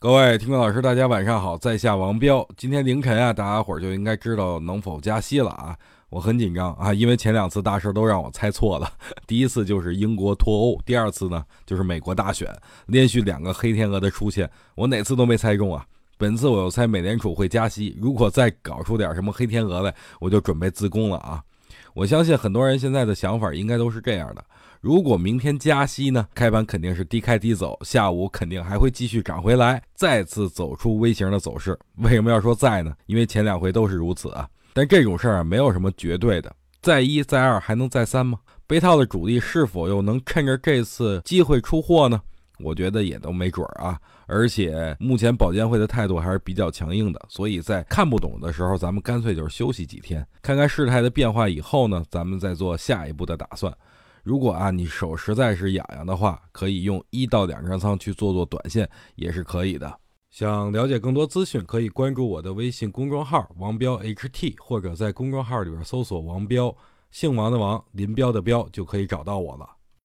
各位听众老师，大家晚上好，在下王彪。今天凌晨啊，大家伙儿就应该知道能否加息了啊。我很紧张啊，因为前两次大事都让我猜错了。第一次就是英国脱欧，第二次呢就是美国大选，连续两个黑天鹅的出现，我哪次都没猜中啊。本次我又猜美联储会加息，如果再搞出点什么黑天鹅来，我就准备自宫了啊。我相信很多人现在的想法应该都是这样的。如果明天加息呢，开盘肯定是低开低走，下午肯定还会继续涨回来，再次走出 V 型的走势。为什么要说再呢？因为前两回都是如此啊。但这种事儿啊，没有什么绝对的，再一再二还能再三吗？被套的主力是否又能趁着这次机会出货呢？我觉得也都没准儿啊。而且目前保监会的态度还是比较强硬的，所以在看不懂的时候，咱们干脆就是休息几天，看看事态的变化以后呢，咱们再做下一步的打算。如果啊你手实在是痒痒的话，可以用一到两张仓去做做短线，也是可以的。想了解更多资讯，可以关注我的微信公众号“王彪 HT”，或者在公众号里边搜索“王彪”，姓王的王，林彪的彪，就可以找到我了。